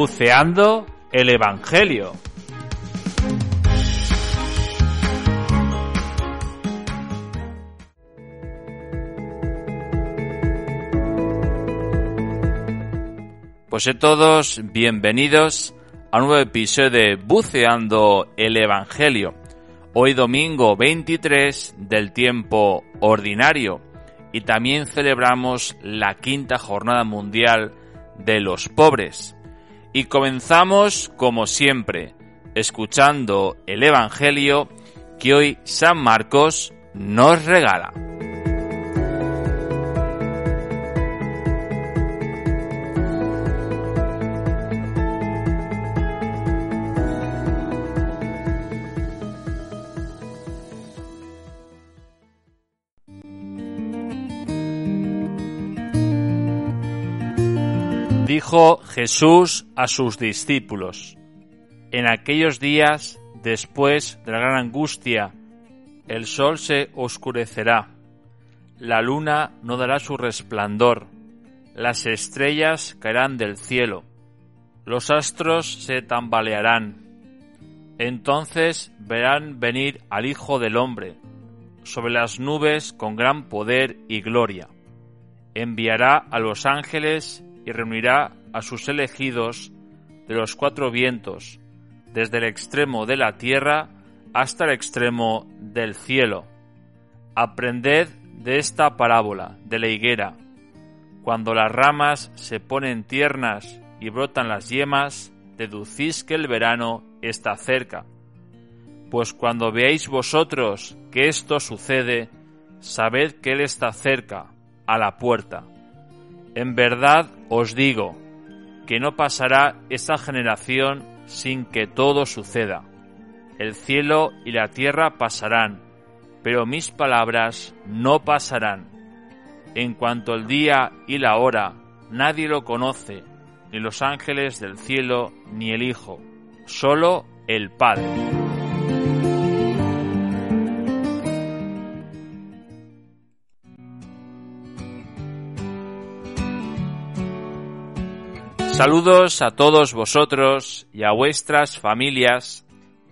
Buceando el Evangelio. Pues a todos bienvenidos a un nuevo episodio de Buceando el Evangelio. Hoy domingo 23 del tiempo ordinario y también celebramos la quinta jornada mundial de los pobres. Y comenzamos, como siempre, escuchando el Evangelio que hoy San Marcos nos regala. Dijo Jesús a sus discípulos, En aquellos días, después de la gran angustia, el sol se oscurecerá, la luna no dará su resplandor, las estrellas caerán del cielo, los astros se tambalearán. Entonces verán venir al Hijo del Hombre, sobre las nubes con gran poder y gloria. Enviará a los ángeles y reunirá a sus elegidos de los cuatro vientos, desde el extremo de la tierra hasta el extremo del cielo. Aprended de esta parábola de la higuera. Cuando las ramas se ponen tiernas y brotan las yemas, deducís que el verano está cerca. Pues cuando veáis vosotros que esto sucede, sabed que Él está cerca, a la puerta. En verdad os digo que no pasará esta generación sin que todo suceda. El cielo y la tierra pasarán, pero mis palabras no pasarán. En cuanto el día y la hora, nadie lo conoce, ni los ángeles del cielo, ni el Hijo, solo el Padre. Saludos a todos vosotros y a vuestras familias.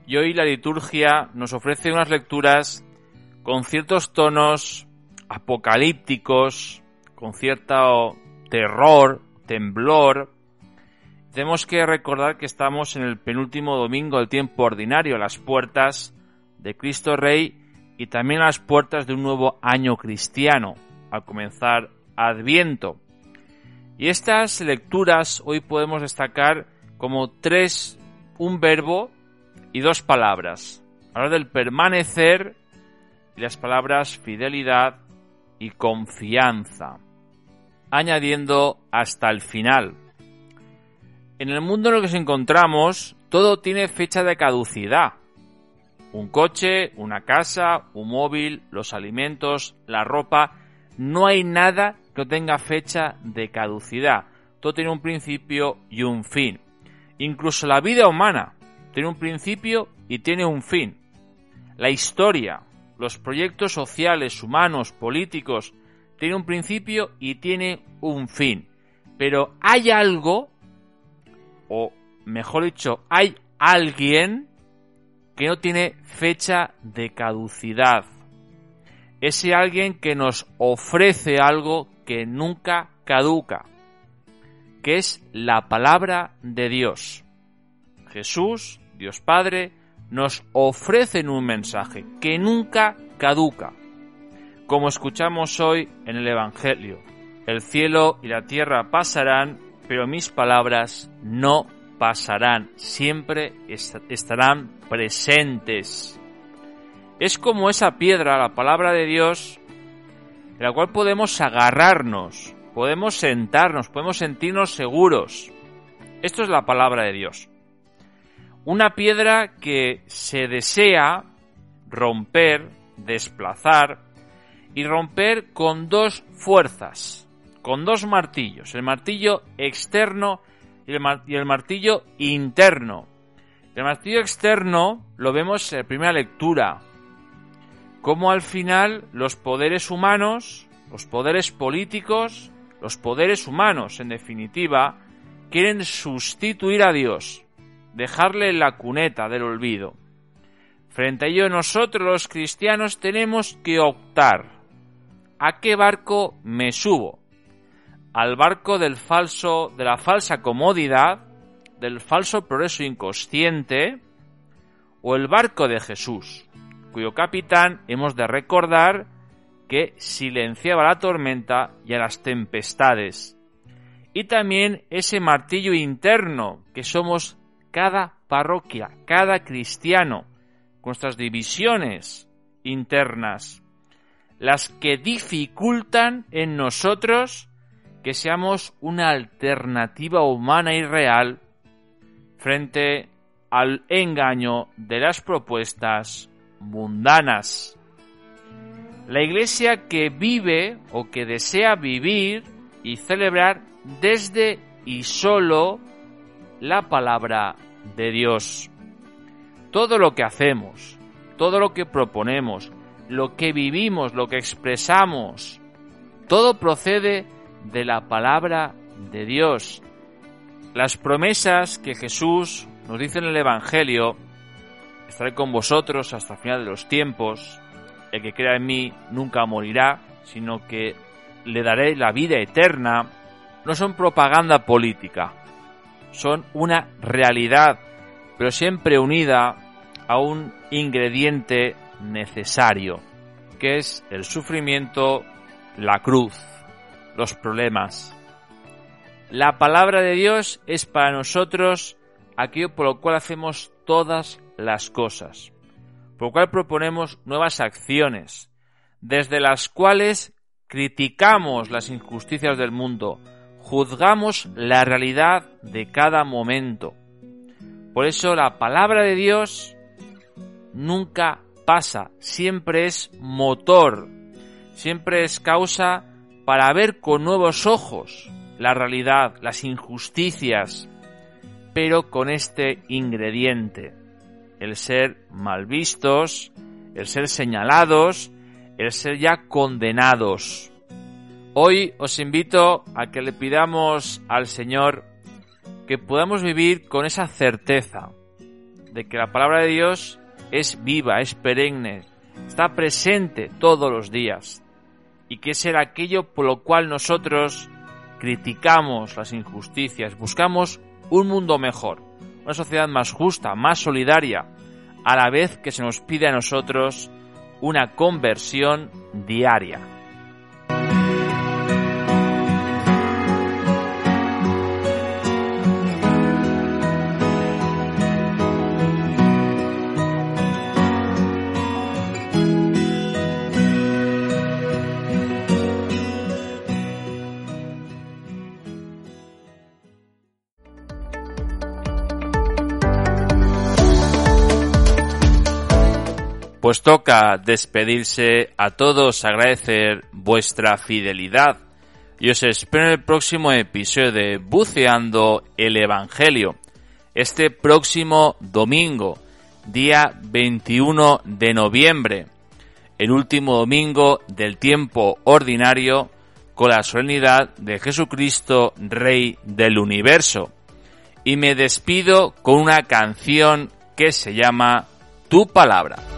Y hoy la liturgia nos ofrece unas lecturas con ciertos tonos apocalípticos, con cierto terror, temblor. Tenemos que recordar que estamos en el penúltimo domingo del tiempo ordinario, las puertas de Cristo Rey y también las puertas de un nuevo año cristiano, al comenzar Adviento. Y estas lecturas hoy podemos destacar como tres, un verbo y dos palabras. Hablar del permanecer y las palabras fidelidad y confianza, añadiendo hasta el final. En el mundo en el que nos encontramos, todo tiene fecha de caducidad. Un coche, una casa, un móvil, los alimentos, la ropa, no hay nada que no tenga fecha de caducidad. Todo tiene un principio y un fin. Incluso la vida humana tiene un principio y tiene un fin. La historia, los proyectos sociales, humanos, políticos, tiene un principio y tiene un fin. Pero hay algo, o mejor dicho, hay alguien que no tiene fecha de caducidad ese alguien que nos ofrece algo que nunca caduca, que es la palabra de Dios. Jesús, Dios Padre, nos ofrece un mensaje que nunca caduca. Como escuchamos hoy en el Evangelio, el cielo y la tierra pasarán, pero mis palabras no pasarán, siempre estarán presentes. Es como esa piedra, la palabra de Dios, en la cual podemos agarrarnos, podemos sentarnos, podemos sentirnos seguros. Esto es la palabra de Dios. Una piedra que se desea romper, desplazar y romper con dos fuerzas, con dos martillos, el martillo externo y el, martillo interno. El martillo externo lo vemos en la primera lectura, cómo al final los poderes humanos, los poderes políticos, los poderes humanos, en definitiva, quieren sustituir a Dios, dejarle la cuneta del olvido. Frente a ello nosotros los cristianos tenemos que optar. ¿A qué barco me subo? ¿Al barco del falso, de la falsa comodidad, del falso progreso inconsciente, o el barco de Jesús, cuyo capitán hemos de recordar que silenciaba la tormenta y a las tempestades, y también ese martillo interno que somos cada parroquia, cada cristiano, nuestras divisiones internas, las que dificultan en nosotros que seamos una alternativa humana y real frente al engaño de las propuestas mundanas. La iglesia que vive o que desea vivir y celebrar desde y solo la palabra de Dios. Todo lo que hacemos, todo lo que proponemos, lo que vivimos, lo que expresamos, todo procede de la palabra de Dios. Las promesas que Jesús nos dice en el Evangelio, estaré con vosotros hasta el final de los tiempos, el que crea en mí nunca morirá, sino que le daré la vida eterna, no son propaganda política, son una realidad, pero siempre unida a un ingrediente necesario, que es el sufrimiento, la cruz, los problemas. La palabra de Dios es para nosotros aquello por lo cual hacemos todas las cosas, por lo cual proponemos nuevas acciones, desde las cuales criticamos las injusticias del mundo, juzgamos la realidad de cada momento. Por eso la palabra de Dios nunca pasa, siempre es motor, siempre es causa para ver con nuevos ojos la realidad, las injusticias, pero con este ingrediente, el ser mal vistos, el ser señalados, el ser ya condenados. Hoy os invito a que le pidamos al Señor que podamos vivir con esa certeza de que la palabra de Dios es viva, es perenne, está presente todos los días y que será aquello por lo cual nosotros criticamos las injusticias, buscamos un mundo mejor, una sociedad más justa, más solidaria, a la vez que se nos pide a nosotros una conversión diaria. Pues toca despedirse a todos, agradecer vuestra fidelidad y os espero en el próximo episodio de Buceando el Evangelio, este próximo domingo, día 21 de noviembre, el último domingo del tiempo ordinario con la solemnidad de Jesucristo, Rey del Universo. Y me despido con una canción que se llama Tu Palabra.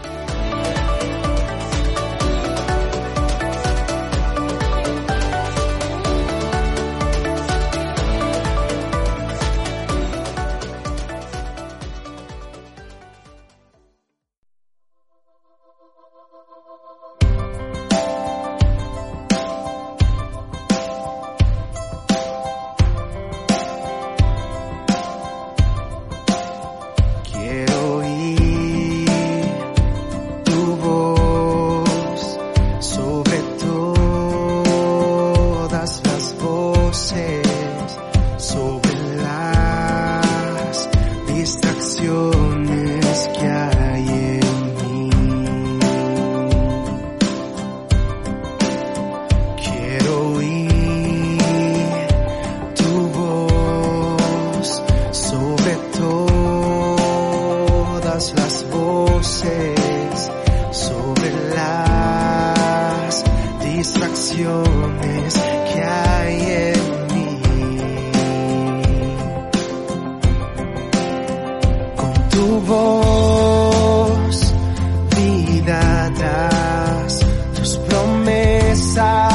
começar.